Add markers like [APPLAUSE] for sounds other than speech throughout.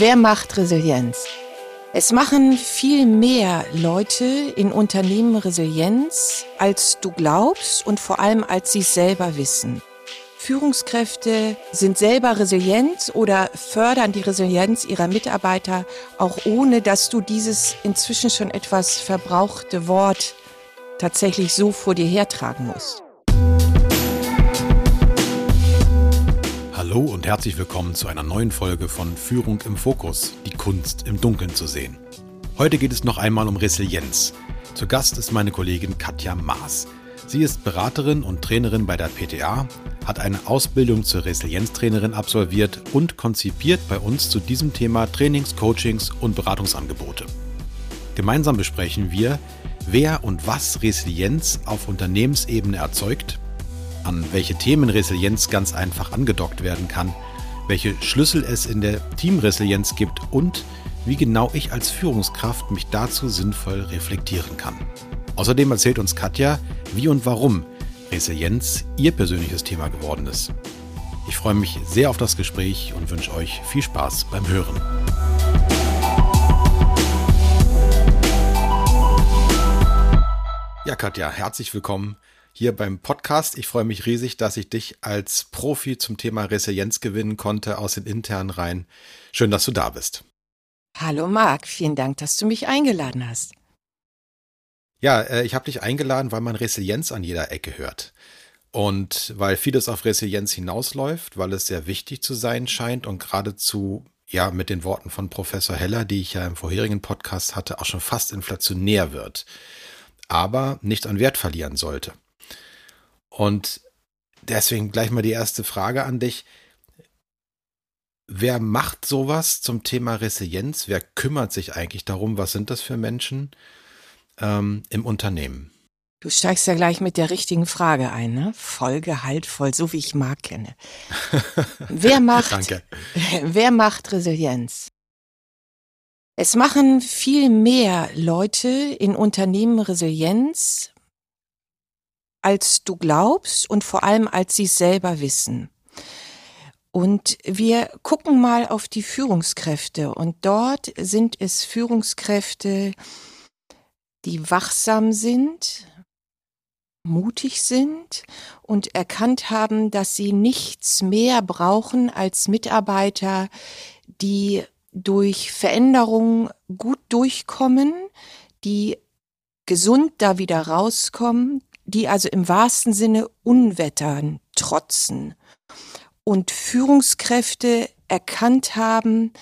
Wer macht Resilienz? Es machen viel mehr Leute in Unternehmen Resilienz, als du glaubst und vor allem als sie es selber wissen. Führungskräfte sind selber resilient oder fördern die Resilienz ihrer Mitarbeiter, auch ohne dass du dieses inzwischen schon etwas verbrauchte Wort tatsächlich so vor dir hertragen musst. Hallo und herzlich willkommen zu einer neuen Folge von Führung im Fokus, die Kunst im Dunkeln zu sehen. Heute geht es noch einmal um Resilienz. Zu Gast ist meine Kollegin Katja Maas. Sie ist Beraterin und Trainerin bei der PTA, hat eine Ausbildung zur Resilienztrainerin absolviert und konzipiert bei uns zu diesem Thema Trainings, Coachings und Beratungsangebote. Gemeinsam besprechen wir, wer und was Resilienz auf Unternehmensebene erzeugt, an welche Themen Resilienz ganz einfach angedockt werden kann, welche Schlüssel es in der Teamresilienz gibt und wie genau ich als Führungskraft mich dazu sinnvoll reflektieren kann. Außerdem erzählt uns Katja, wie und warum Resilienz ihr persönliches Thema geworden ist. Ich freue mich sehr auf das Gespräch und wünsche euch viel Spaß beim Hören. Ja, Katja, herzlich willkommen hier beim Podcast. Ich freue mich riesig, dass ich dich als Profi zum Thema Resilienz gewinnen konnte aus den internen Reihen. Schön, dass du da bist. Hallo Marc, vielen Dank, dass du mich eingeladen hast. Ja, äh, ich habe dich eingeladen, weil man Resilienz an jeder Ecke hört. Und weil vieles auf Resilienz hinausläuft, weil es sehr wichtig zu sein scheint und geradezu, ja, mit den Worten von Professor Heller, die ich ja im vorherigen Podcast hatte, auch schon fast inflationär wird, aber nicht an Wert verlieren sollte. Und deswegen gleich mal die erste Frage an dich. Wer macht sowas zum Thema Resilienz? Wer kümmert sich eigentlich darum? Was sind das für Menschen ähm, im Unternehmen? Du steigst ja gleich mit der richtigen Frage ein, ne? Voll gehaltvoll, so wie ich Marc kenne. [LAUGHS] wer macht, Danke. [LAUGHS] wer macht Resilienz? Es machen viel mehr Leute in Unternehmen Resilienz, als du glaubst und vor allem als sie es selber wissen. Und wir gucken mal auf die Führungskräfte und dort sind es Führungskräfte, die wachsam sind, mutig sind und erkannt haben, dass sie nichts mehr brauchen als Mitarbeiter, die durch Veränderungen gut durchkommen, die gesund da wieder rauskommen, die also im wahrsten Sinne Unwettern trotzen und Führungskräfte erkannt haben,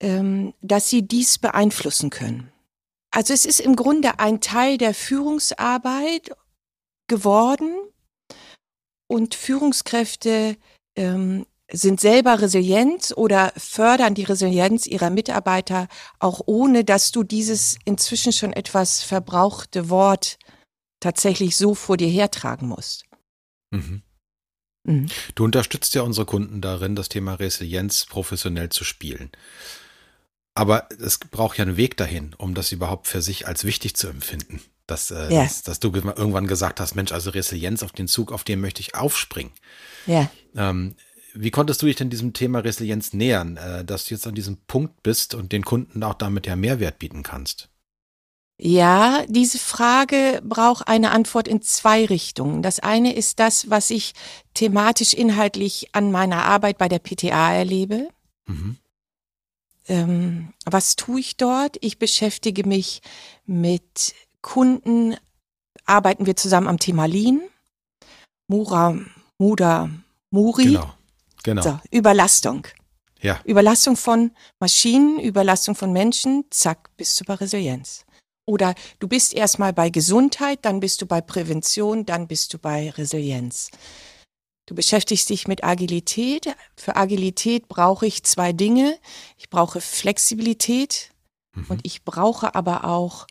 ähm, dass sie dies beeinflussen können. Also es ist im Grunde ein Teil der Führungsarbeit geworden und Führungskräfte ähm, sind selber resilient oder fördern die Resilienz ihrer Mitarbeiter, auch ohne dass du dieses inzwischen schon etwas verbrauchte Wort tatsächlich so vor dir hertragen musst. Mhm. Mhm. Du unterstützt ja unsere Kunden darin, das Thema Resilienz professionell zu spielen. Aber es braucht ja einen Weg dahin, um das überhaupt für sich als wichtig zu empfinden. Dass, äh, ja. dass, dass, du irgendwann gesagt hast, Mensch, also Resilienz auf den Zug, auf den möchte ich aufspringen. Ja. Ähm, wie konntest du dich denn diesem Thema Resilienz nähern, äh, dass du jetzt an diesem Punkt bist und den Kunden auch damit ja Mehrwert bieten kannst? Ja, diese Frage braucht eine Antwort in zwei Richtungen. Das eine ist das, was ich thematisch inhaltlich an meiner Arbeit bei der PTA erlebe. Mhm. Ähm, was tue ich dort? Ich beschäftige mich mit Kunden, arbeiten wir zusammen am Thema Lean. Mura, Muda, Muri. Genau, genau. So, Überlastung. Ja. Überlastung von Maschinen, Überlastung von Menschen, zack, bis zur Resilienz. Oder du bist erstmal bei Gesundheit, dann bist du bei Prävention, dann bist du bei Resilienz. Du beschäftigst dich mit Agilität. Für Agilität brauche ich zwei Dinge. Ich brauche Flexibilität mhm. und ich brauche aber auch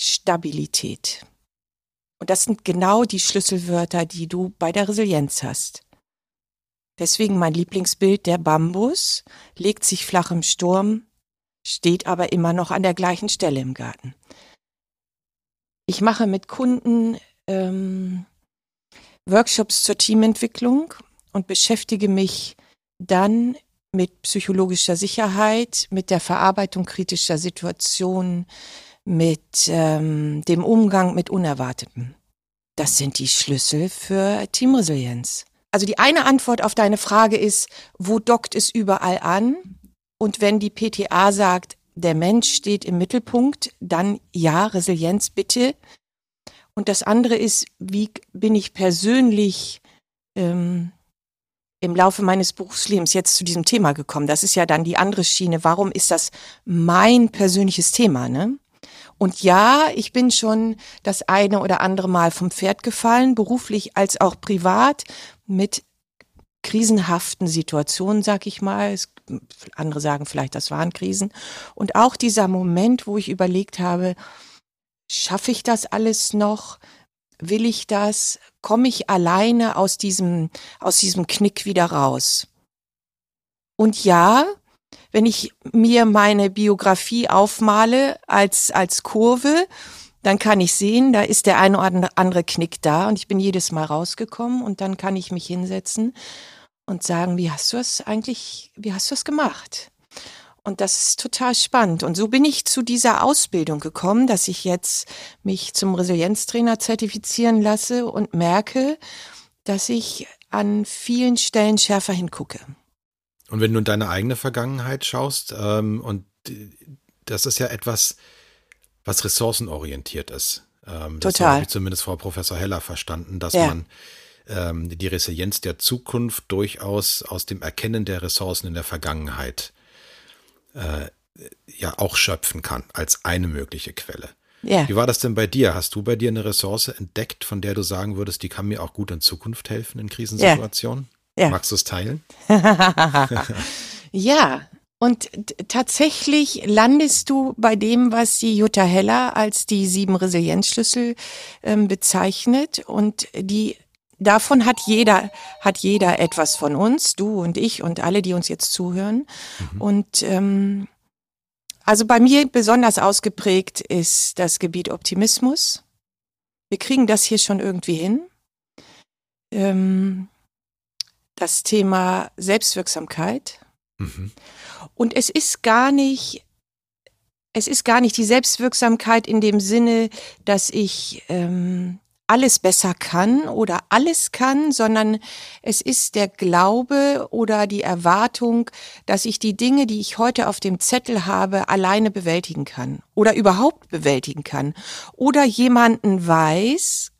Stabilität. Und das sind genau die Schlüsselwörter, die du bei der Resilienz hast. Deswegen mein Lieblingsbild, der Bambus, legt sich flach im Sturm, steht aber immer noch an der gleichen Stelle im Garten. Ich mache mit Kunden ähm, Workshops zur Teamentwicklung und beschäftige mich dann mit psychologischer Sicherheit, mit der Verarbeitung kritischer Situationen, mit ähm, dem Umgang mit Unerwartetem. Das sind die Schlüssel für Teamresilienz. Also die eine Antwort auf deine Frage ist, wo dockt es überall an? Und wenn die PTA sagt, der Mensch steht im Mittelpunkt, dann ja, Resilienz bitte. Und das andere ist, wie bin ich persönlich ähm, im Laufe meines Berufslebens jetzt zu diesem Thema gekommen? Das ist ja dann die andere Schiene. Warum ist das mein persönliches Thema? Ne? Und ja, ich bin schon das eine oder andere Mal vom Pferd gefallen, beruflich als auch privat, mit krisenhaften Situationen, sag ich mal. Es, andere sagen vielleicht, das waren Krisen. Und auch dieser Moment, wo ich überlegt habe, schaffe ich das alles noch? Will ich das? Komme ich alleine aus diesem, aus diesem Knick wieder raus? Und ja, wenn ich mir meine Biografie aufmale als, als Kurve, dann kann ich sehen, da ist der eine oder andere Knick da und ich bin jedes Mal rausgekommen und dann kann ich mich hinsetzen und sagen, wie hast du es eigentlich, wie hast du es gemacht? Und das ist total spannend. Und so bin ich zu dieser Ausbildung gekommen, dass ich jetzt mich zum Resilienztrainer zertifizieren lasse und merke, dass ich an vielen Stellen schärfer hingucke. Und wenn du in deine eigene Vergangenheit schaust, ähm, und das ist ja etwas, was ressourcenorientiert ist. Ähm, das Total. habe ich zumindest Frau Professor Heller verstanden, dass ja. man ähm, die Resilienz der Zukunft durchaus aus dem Erkennen der Ressourcen in der Vergangenheit äh, ja auch schöpfen kann als eine mögliche Quelle. Ja. Wie war das denn bei dir? Hast du bei dir eine Ressource entdeckt, von der du sagen würdest, die kann mir auch gut in Zukunft helfen in Krisensituationen? Ja. Magst du es teilen? [LAUGHS] ja, und tatsächlich landest du bei dem, was die Jutta Heller als die sieben Resilienzschlüssel ähm, bezeichnet. Und die davon hat jeder, hat jeder etwas von uns, du und ich und alle, die uns jetzt zuhören. Mhm. Und ähm, also bei mir besonders ausgeprägt ist das Gebiet Optimismus. Wir kriegen das hier schon irgendwie hin. Ähm, das Thema Selbstwirksamkeit. Mhm. Und es ist gar nicht, es ist gar nicht die Selbstwirksamkeit in dem Sinne, dass ich ähm, alles besser kann oder alles kann, sondern es ist der Glaube oder die Erwartung, dass ich die Dinge, die ich heute auf dem Zettel habe, alleine bewältigen kann oder überhaupt bewältigen kann oder jemanden weiß,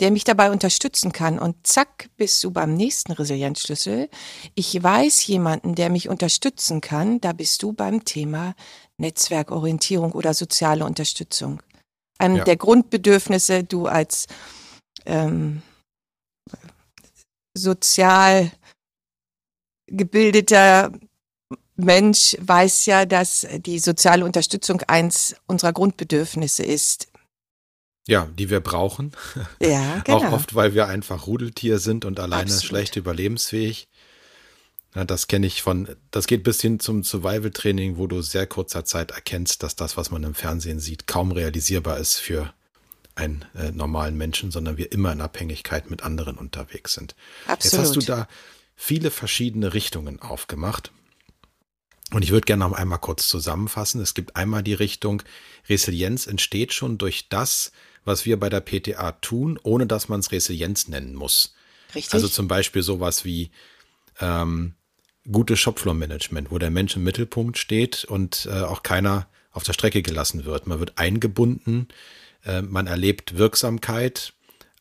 der mich dabei unterstützen kann. Und zack, bist du beim nächsten Resilienzschlüssel. Ich weiß jemanden, der mich unterstützen kann. Da bist du beim Thema Netzwerkorientierung oder soziale Unterstützung einem ja. der Grundbedürfnisse du als ähm, sozial gebildeter Mensch weiß ja, dass die soziale Unterstützung eins unserer Grundbedürfnisse ist. Ja, die wir brauchen. Ja, [LAUGHS] genau. Auch oft, weil wir einfach Rudeltier sind und alleine Absolut. schlecht überlebensfähig. Ja, das kenne ich von, das geht bis hin zum Survival-Training, wo du sehr kurzer Zeit erkennst, dass das, was man im Fernsehen sieht, kaum realisierbar ist für einen äh, normalen Menschen, sondern wir immer in Abhängigkeit mit anderen unterwegs sind. Absolut. Jetzt hast du da viele verschiedene Richtungen aufgemacht. Und ich würde gerne noch einmal kurz zusammenfassen. Es gibt einmal die Richtung, Resilienz entsteht schon durch das, was wir bei der PTA tun, ohne dass man es Resilienz nennen muss. Richtig. Also zum Beispiel sowas wie ähm, gutes Shopfloor-Management, wo der Mensch im Mittelpunkt steht und äh, auch keiner auf der Strecke gelassen wird. Man wird eingebunden, äh, man erlebt Wirksamkeit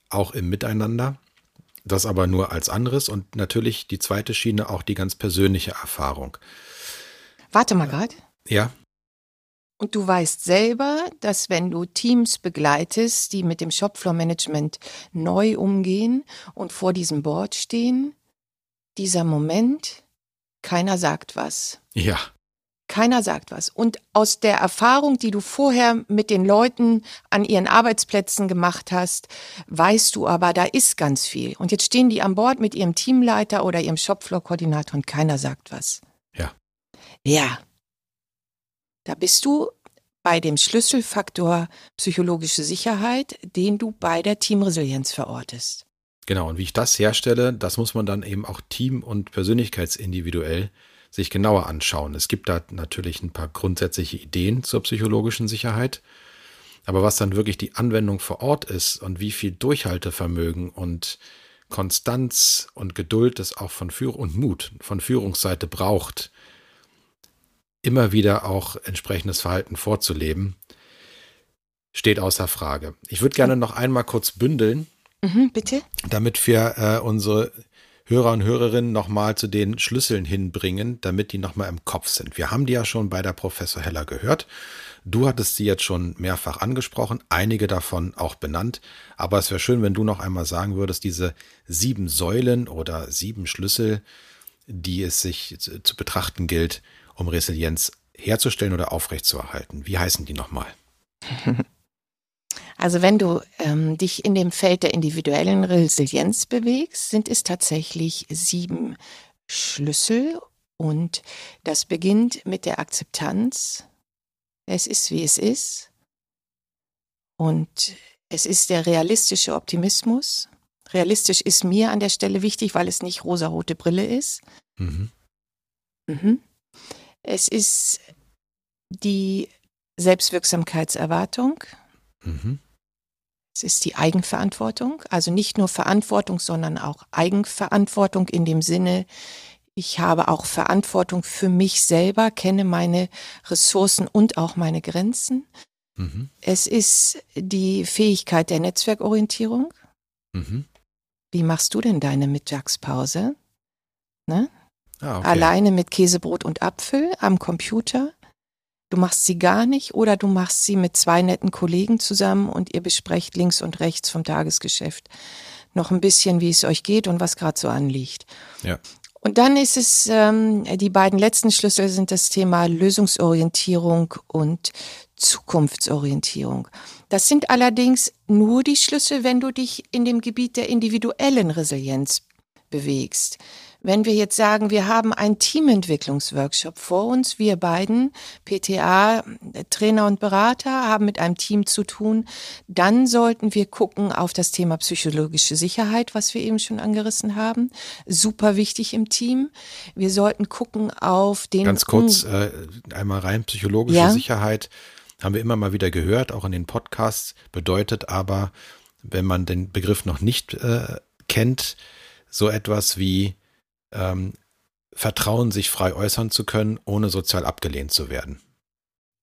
auch im Miteinander. Das aber nur als anderes und natürlich die zweite Schiene auch die ganz persönliche Erfahrung. Warte mal gerade. Ja. Und du weißt selber, dass wenn du Teams begleitest, die mit dem Shopfloor-Management neu umgehen und vor diesem Board stehen, dieser Moment, keiner sagt was. Ja. Keiner sagt was. Und aus der Erfahrung, die du vorher mit den Leuten an ihren Arbeitsplätzen gemacht hast, weißt du aber, da ist ganz viel. Und jetzt stehen die an Bord mit ihrem Teamleiter oder ihrem Shopfloor-Koordinator und keiner sagt was. Ja. Ja. Da bist du bei dem Schlüsselfaktor psychologische Sicherheit, den du bei der Teamresilienz verortest. Genau, und wie ich das herstelle, das muss man dann eben auch team- und persönlichkeitsindividuell sich genauer anschauen. Es gibt da natürlich ein paar grundsätzliche Ideen zur psychologischen Sicherheit. Aber was dann wirklich die Anwendung vor Ort ist und wie viel Durchhaltevermögen und Konstanz und Geduld es auch von Führung und Mut von Führungsseite braucht, immer wieder auch entsprechendes Verhalten vorzuleben, steht außer Frage. Ich würde gerne noch einmal kurz bündeln, Mhm, bitte? Damit wir äh, unsere Hörer und Hörerinnen nochmal zu den Schlüsseln hinbringen, damit die nochmal im Kopf sind. Wir haben die ja schon bei der Professor Heller gehört. Du hattest sie jetzt schon mehrfach angesprochen, einige davon auch benannt. Aber es wäre schön, wenn du noch einmal sagen würdest, diese sieben Säulen oder sieben Schlüssel, die es sich zu, zu betrachten gilt, um Resilienz herzustellen oder aufrechtzuerhalten. Wie heißen die nochmal? [LAUGHS] Also wenn du ähm, dich in dem Feld der individuellen Resilienz bewegst, sind es tatsächlich sieben Schlüssel und das beginnt mit der Akzeptanz. Es ist, wie es ist. Und es ist der realistische Optimismus. Realistisch ist mir an der Stelle wichtig, weil es nicht rosarote Brille ist. Mhm. Mhm. Es ist die Selbstwirksamkeitserwartung. Mhm. Es ist die Eigenverantwortung, also nicht nur Verantwortung, sondern auch Eigenverantwortung in dem Sinne, ich habe auch Verantwortung für mich selber, kenne meine Ressourcen und auch meine Grenzen. Mhm. Es ist die Fähigkeit der Netzwerkorientierung. Mhm. Wie machst du denn deine Mittagspause? Ne? Ah, okay. Alleine mit Käsebrot und Apfel am Computer? Du machst sie gar nicht oder du machst sie mit zwei netten Kollegen zusammen und ihr besprecht links und rechts vom Tagesgeschäft noch ein bisschen, wie es euch geht und was gerade so anliegt. Ja. Und dann ist es, ähm, die beiden letzten Schlüssel sind das Thema Lösungsorientierung und Zukunftsorientierung. Das sind allerdings nur die Schlüssel, wenn du dich in dem Gebiet der individuellen Resilienz bewegst. Wenn wir jetzt sagen, wir haben einen Teamentwicklungsworkshop vor uns, wir beiden, PTA, Trainer und Berater, haben mit einem Team zu tun, dann sollten wir gucken auf das Thema psychologische Sicherheit, was wir eben schon angerissen haben. Super wichtig im Team. Wir sollten gucken auf den. Ganz kurz, äh, einmal rein psychologische ja? Sicherheit haben wir immer mal wieder gehört, auch in den Podcasts, bedeutet aber, wenn man den Begriff noch nicht äh, kennt, so etwas wie ähm, Vertrauen, sich frei äußern zu können, ohne sozial abgelehnt zu werden.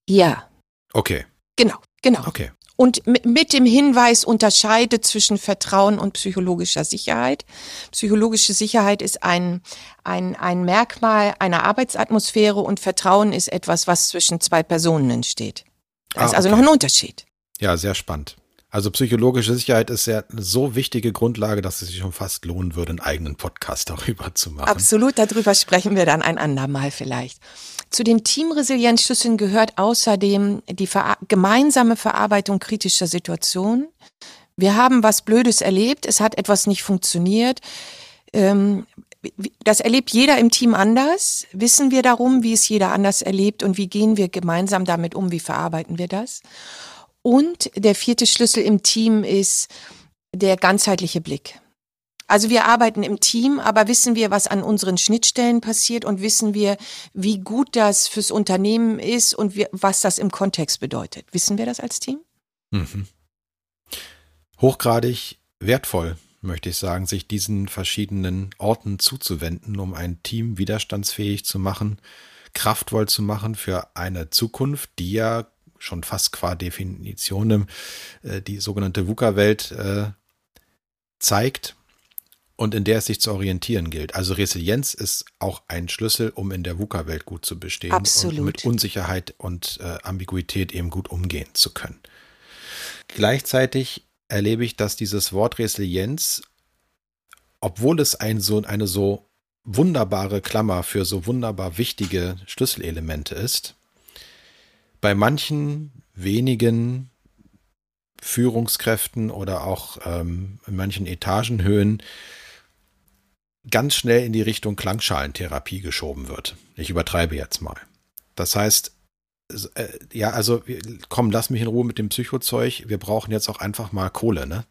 Ja. Okay. Genau, genau. Okay. Und mit dem Hinweis unterscheide zwischen Vertrauen und psychologischer Sicherheit. Psychologische Sicherheit ist ein, ein, ein Merkmal einer Arbeitsatmosphäre und Vertrauen ist etwas, was zwischen zwei Personen entsteht. Da ah, ist also noch ein Unterschied. Ja, sehr spannend. Also psychologische Sicherheit ist ja eine so wichtige Grundlage, dass es sich schon fast lohnen würde, einen eigenen Podcast [LAUGHS] darüber zu machen. Absolut, darüber sprechen wir dann ein andermal vielleicht. Zu den Teamresilienzschlüsseln gehört außerdem die ver gemeinsame Verarbeitung kritischer Situationen. Wir haben was Blödes erlebt, es hat etwas nicht funktioniert. Ähm, das erlebt jeder im Team anders. Wissen wir darum, wie es jeder anders erlebt und wie gehen wir gemeinsam damit um, wie verarbeiten wir das? Und der vierte Schlüssel im Team ist der ganzheitliche Blick. Also wir arbeiten im Team, aber wissen wir, was an unseren Schnittstellen passiert und wissen wir, wie gut das fürs Unternehmen ist und wir, was das im Kontext bedeutet. Wissen wir das als Team? Mhm. Hochgradig wertvoll, möchte ich sagen, sich diesen verschiedenen Orten zuzuwenden, um ein Team widerstandsfähig zu machen, kraftvoll zu machen für eine Zukunft, die ja schon fast qua Definition äh, die sogenannte VUCA-Welt äh, zeigt und in der es sich zu orientieren gilt. Also Resilienz ist auch ein Schlüssel, um in der VUCA-Welt gut zu bestehen Absolut. und mit Unsicherheit und äh, Ambiguität eben gut umgehen zu können. Gleichzeitig erlebe ich, dass dieses Wort Resilienz, obwohl es ein so, eine so wunderbare Klammer für so wunderbar wichtige Schlüsselelemente ist, bei manchen wenigen Führungskräften oder auch ähm, in manchen Etagenhöhen ganz schnell in die Richtung Klangschalentherapie geschoben wird. Ich übertreibe jetzt mal. Das heißt, äh, ja, also komm, lass mich in Ruhe mit dem Psychozeug. Wir brauchen jetzt auch einfach mal Kohle, ne?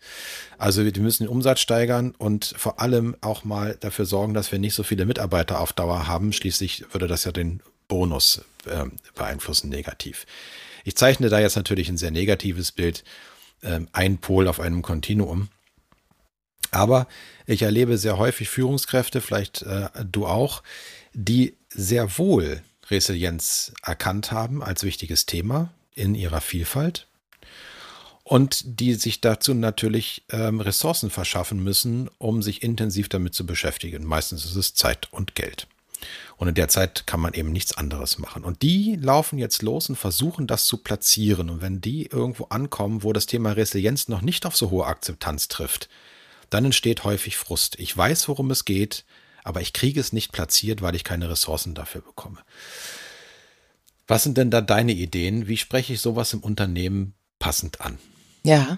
Also wir müssen den Umsatz steigern und vor allem auch mal dafür sorgen, dass wir nicht so viele Mitarbeiter auf Dauer haben. Schließlich würde das ja den Bonus äh, beeinflussen negativ. Ich zeichne da jetzt natürlich ein sehr negatives Bild, äh, ein Pol auf einem Kontinuum. Aber ich erlebe sehr häufig Führungskräfte, vielleicht äh, du auch, die sehr wohl Resilienz erkannt haben als wichtiges Thema in ihrer Vielfalt und die sich dazu natürlich ähm, Ressourcen verschaffen müssen, um sich intensiv damit zu beschäftigen. Meistens ist es Zeit und Geld. Und in der Zeit kann man eben nichts anderes machen. Und die laufen jetzt los und versuchen das zu platzieren. Und wenn die irgendwo ankommen, wo das Thema Resilienz noch nicht auf so hohe Akzeptanz trifft, dann entsteht häufig Frust. Ich weiß, worum es geht, aber ich kriege es nicht platziert, weil ich keine Ressourcen dafür bekomme. Was sind denn da deine Ideen? Wie spreche ich sowas im Unternehmen passend an? Ja,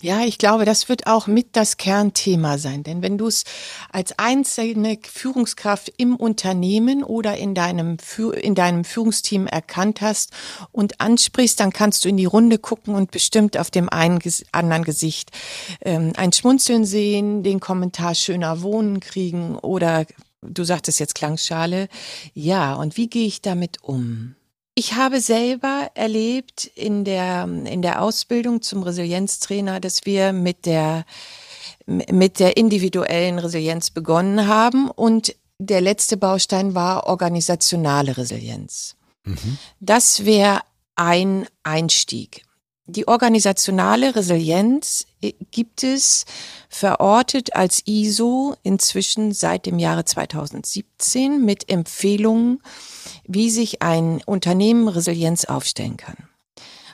ja, ich glaube, das wird auch mit das Kernthema sein. Denn wenn du es als einzelne Führungskraft im Unternehmen oder in deinem, in deinem Führungsteam erkannt hast und ansprichst, dann kannst du in die Runde gucken und bestimmt auf dem einen anderen Gesicht ähm, ein Schmunzeln sehen, den Kommentar schöner Wohnen kriegen oder du sagtest jetzt Klangschale. Ja, und wie gehe ich damit um? Ich habe selber erlebt in der, in der Ausbildung zum Resilienztrainer, dass wir mit der, mit der individuellen Resilienz begonnen haben und der letzte Baustein war organisationale Resilienz. Mhm. Das wäre ein Einstieg. Die organisationale Resilienz äh, gibt es verortet als ISO inzwischen seit dem Jahre 2017 mit Empfehlungen wie sich ein Unternehmen Resilienz aufstellen kann.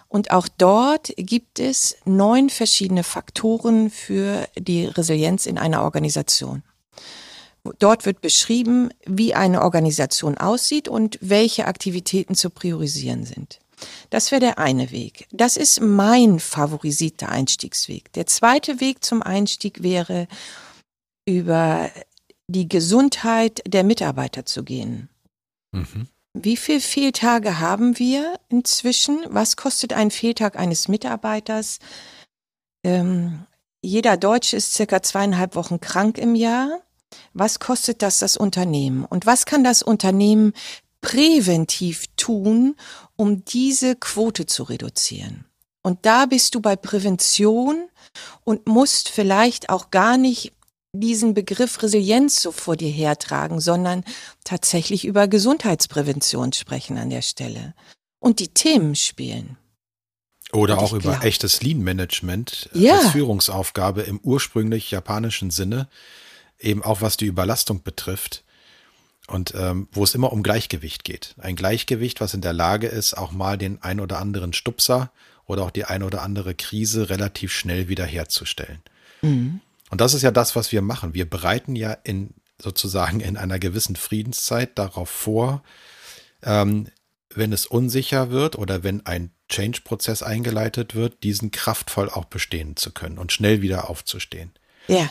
Und auch dort gibt es neun verschiedene Faktoren für die Resilienz in einer Organisation. Dort wird beschrieben, wie eine Organisation aussieht und welche Aktivitäten zu priorisieren sind. Das wäre der eine Weg. Das ist mein favorisierter Einstiegsweg. Der zweite Weg zum Einstieg wäre, über die Gesundheit der Mitarbeiter zu gehen. Mhm. Wie viele Fehltage haben wir inzwischen? Was kostet ein Fehltag eines Mitarbeiters? Ähm, jeder Deutsche ist circa zweieinhalb Wochen krank im Jahr. Was kostet das das Unternehmen? Und was kann das Unternehmen präventiv tun, um diese Quote zu reduzieren? Und da bist du bei Prävention und musst vielleicht auch gar nicht diesen Begriff Resilienz so vor dir hertragen, sondern tatsächlich über Gesundheitsprävention sprechen an der Stelle und die Themen spielen. Oder auch über glaub, echtes Lean-Management ja. als Führungsaufgabe im ursprünglich japanischen Sinne, eben auch was die Überlastung betrifft und ähm, wo es immer um Gleichgewicht geht. Ein Gleichgewicht, was in der Lage ist, auch mal den ein oder anderen Stupser oder auch die ein oder andere Krise relativ schnell wiederherzustellen. Mhm. Und das ist ja das, was wir machen. Wir bereiten ja in sozusagen in einer gewissen Friedenszeit darauf vor, ähm, wenn es unsicher wird oder wenn ein Change-Prozess eingeleitet wird, diesen kraftvoll auch bestehen zu können und schnell wieder aufzustehen. Ja.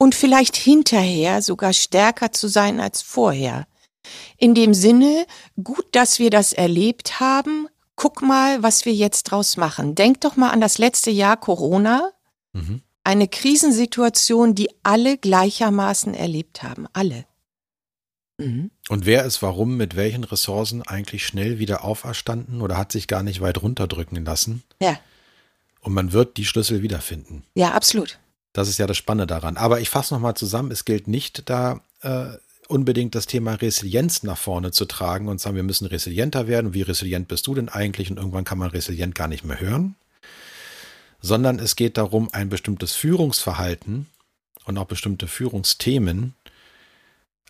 Und vielleicht hinterher sogar stärker zu sein als vorher. In dem Sinne, gut, dass wir das erlebt haben. Guck mal, was wir jetzt draus machen. Denk doch mal an das letzte Jahr Corona. Mhm eine Krisensituation, die alle gleichermaßen erlebt haben. Alle. Mhm. Und wer ist warum mit welchen Ressourcen eigentlich schnell wieder auferstanden oder hat sich gar nicht weit runterdrücken lassen? Ja. Und man wird die Schlüssel wiederfinden. Ja, absolut. Das ist ja das Spannende daran. Aber ich fasse nochmal zusammen, es gilt nicht da äh, unbedingt das Thema Resilienz nach vorne zu tragen und sagen, wir müssen resilienter werden. Wie resilient bist du denn eigentlich? Und irgendwann kann man resilient gar nicht mehr hören sondern es geht darum, ein bestimmtes Führungsverhalten und auch bestimmte Führungsthemen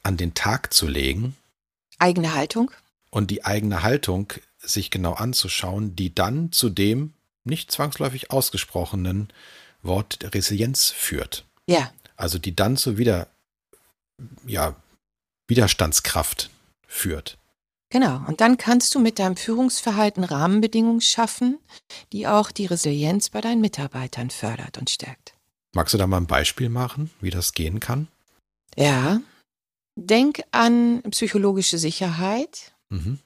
an den Tag zu legen. Eigene Haltung. Und die eigene Haltung sich genau anzuschauen, die dann zu dem nicht zwangsläufig ausgesprochenen Wort Resilienz führt. Ja. Also die dann zu wieder, ja, Widerstandskraft führt. Genau. Und dann kannst du mit deinem Führungsverhalten Rahmenbedingungen schaffen, die auch die Resilienz bei deinen Mitarbeitern fördert und stärkt. Magst du da mal ein Beispiel machen, wie das gehen kann? Ja. Denk an psychologische Sicherheit. Mhm.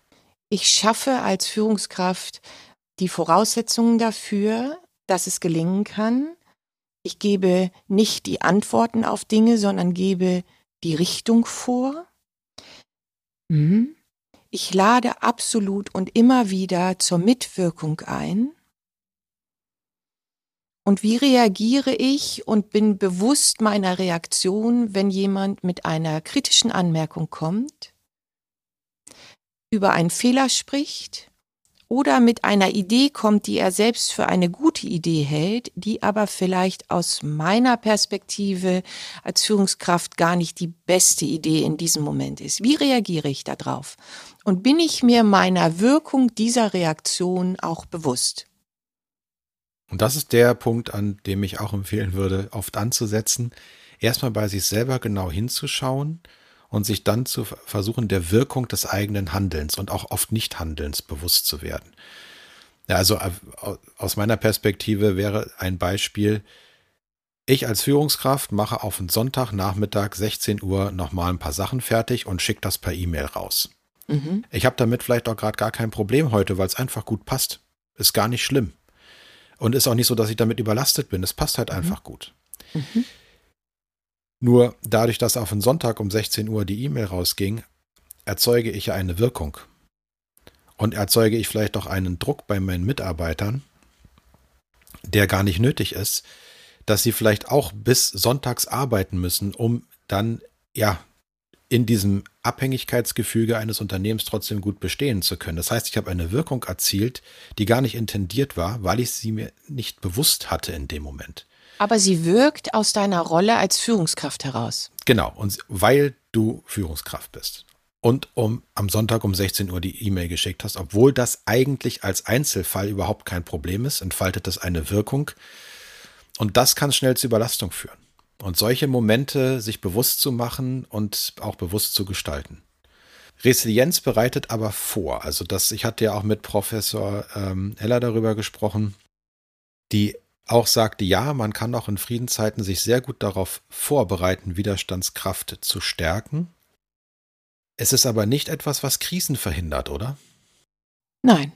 Ich schaffe als Führungskraft die Voraussetzungen dafür, dass es gelingen kann. Ich gebe nicht die Antworten auf Dinge, sondern gebe die Richtung vor. Mhm. Ich lade absolut und immer wieder zur Mitwirkung ein. Und wie reagiere ich und bin bewusst meiner Reaktion, wenn jemand mit einer kritischen Anmerkung kommt, über einen Fehler spricht oder mit einer Idee kommt, die er selbst für eine gute Idee hält, die aber vielleicht aus meiner Perspektive als Führungskraft gar nicht die beste Idee in diesem Moment ist. Wie reagiere ich darauf? Und bin ich mir meiner Wirkung dieser Reaktion auch bewusst? Und das ist der Punkt, an dem ich auch empfehlen würde, oft anzusetzen, erstmal bei sich selber genau hinzuschauen und sich dann zu versuchen, der Wirkung des eigenen Handelns und auch oft Nichthandelns bewusst zu werden. Ja, also äh, aus meiner Perspektive wäre ein Beispiel, ich als Führungskraft mache auf den Sonntagnachmittag 16 Uhr nochmal ein paar Sachen fertig und schicke das per E-Mail raus. Mhm. Ich habe damit vielleicht auch gerade gar kein Problem heute, weil es einfach gut passt. Ist gar nicht schlimm. Und ist auch nicht so, dass ich damit überlastet bin. Es passt halt mhm. einfach gut. Mhm. Nur dadurch, dass auf den Sonntag um 16 Uhr die E-Mail rausging, erzeuge ich eine Wirkung. Und erzeuge ich vielleicht auch einen Druck bei meinen Mitarbeitern, der gar nicht nötig ist, dass sie vielleicht auch bis sonntags arbeiten müssen, um dann ja in diesem Abhängigkeitsgefüge eines Unternehmens trotzdem gut bestehen zu können. Das heißt, ich habe eine Wirkung erzielt, die gar nicht intendiert war, weil ich sie mir nicht bewusst hatte in dem Moment. Aber sie wirkt aus deiner Rolle als Führungskraft heraus. Genau, und weil du Führungskraft bist. Und um am Sonntag um 16 Uhr die E-Mail geschickt hast, obwohl das eigentlich als Einzelfall überhaupt kein Problem ist, entfaltet das eine Wirkung. Und das kann schnell zu Überlastung führen. Und solche Momente sich bewusst zu machen und auch bewusst zu gestalten. Resilienz bereitet aber vor. Also das, ich hatte ja auch mit Professor ähm, Heller darüber gesprochen, die auch sagte, ja, man kann auch in Friedenszeiten sich sehr gut darauf vorbereiten, Widerstandskraft zu stärken. Es ist aber nicht etwas, was Krisen verhindert, oder? Nein.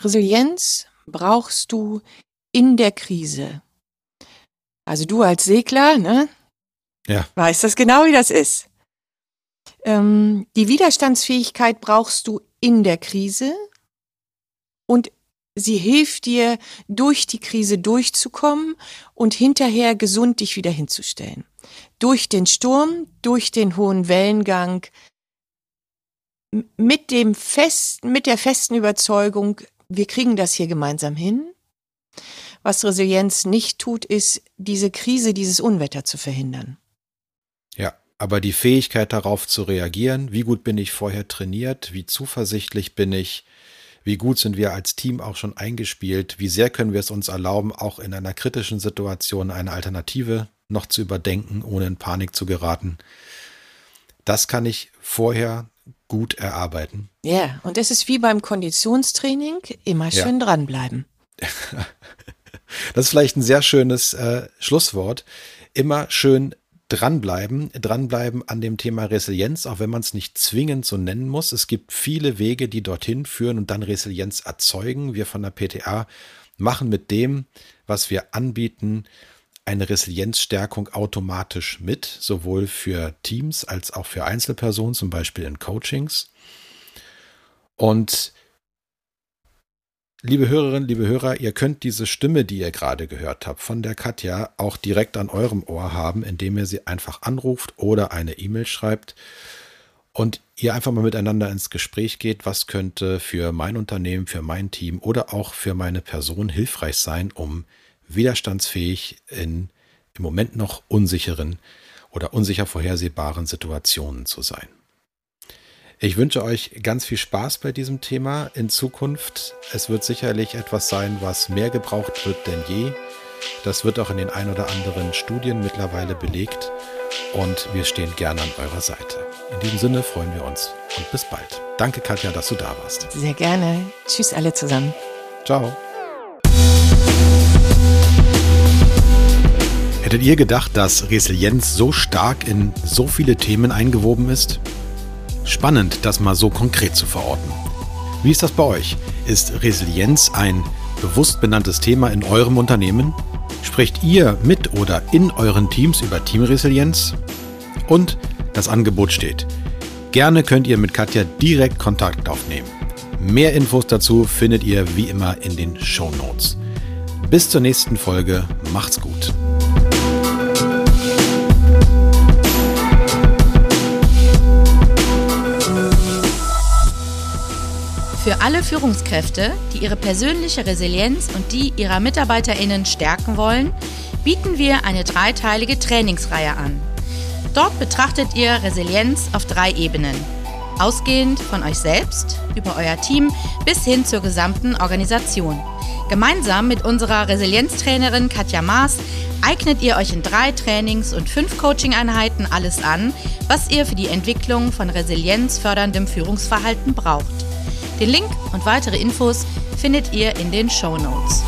Resilienz brauchst du in der Krise. Also du als Segler, ne? Ja. Weißt das genau, wie das ist. Ähm, die Widerstandsfähigkeit brauchst du in der Krise und sie hilft dir, durch die Krise durchzukommen und hinterher gesund dich wieder hinzustellen. Durch den Sturm, durch den hohen Wellengang, mit dem festen, mit der festen Überzeugung, wir kriegen das hier gemeinsam hin was Resilienz nicht tut, ist, diese Krise, dieses Unwetter zu verhindern. Ja, aber die Fähigkeit darauf zu reagieren, wie gut bin ich vorher trainiert, wie zuversichtlich bin ich, wie gut sind wir als Team auch schon eingespielt, wie sehr können wir es uns erlauben, auch in einer kritischen Situation eine Alternative noch zu überdenken, ohne in Panik zu geraten. Das kann ich vorher gut erarbeiten. Ja, und es ist wie beim Konditionstraining, immer schön ja. dranbleiben. [LAUGHS] Das ist vielleicht ein sehr schönes äh, Schlusswort. Immer schön dranbleiben, dranbleiben an dem Thema Resilienz, auch wenn man es nicht zwingend so nennen muss. Es gibt viele Wege, die dorthin führen und dann Resilienz erzeugen. Wir von der PTA machen mit dem, was wir anbieten, eine Resilienzstärkung automatisch mit, sowohl für Teams als auch für Einzelpersonen, zum Beispiel in Coachings. Und Liebe Hörerinnen, liebe Hörer, ihr könnt diese Stimme, die ihr gerade gehört habt, von der Katja auch direkt an eurem Ohr haben, indem ihr sie einfach anruft oder eine E-Mail schreibt und ihr einfach mal miteinander ins Gespräch geht, was könnte für mein Unternehmen, für mein Team oder auch für meine Person hilfreich sein, um widerstandsfähig in im Moment noch unsicheren oder unsicher vorhersehbaren Situationen zu sein. Ich wünsche euch ganz viel Spaß bei diesem Thema in Zukunft. Es wird sicherlich etwas sein, was mehr gebraucht wird denn je. Das wird auch in den ein oder anderen Studien mittlerweile belegt und wir stehen gerne an eurer Seite. In diesem Sinne freuen wir uns und bis bald. Danke Katja, dass du da warst. Sehr gerne. Tschüss alle zusammen. Ciao. Hättet ihr gedacht, dass Resilienz so stark in so viele Themen eingewoben ist? Spannend, das mal so konkret zu verorten. Wie ist das bei euch? Ist Resilienz ein bewusst benanntes Thema in eurem Unternehmen? Sprecht ihr mit oder in euren Teams über Teamresilienz? Und das Angebot steht. Gerne könnt ihr mit Katja direkt Kontakt aufnehmen. Mehr Infos dazu findet ihr wie immer in den Show Notes. Bis zur nächsten Folge. Macht's gut. Für alle Führungskräfte, die ihre persönliche Resilienz und die ihrer MitarbeiterInnen stärken wollen, bieten wir eine dreiteilige Trainingsreihe an. Dort betrachtet ihr Resilienz auf drei Ebenen. Ausgehend von euch selbst, über euer Team bis hin zur gesamten Organisation. Gemeinsam mit unserer Resilienztrainerin Katja Maas eignet ihr euch in drei Trainings- und fünf Coaching-Einheiten alles an, was ihr für die Entwicklung von resilienzförderndem Führungsverhalten braucht. Den Link und weitere Infos findet ihr in den Show Notes.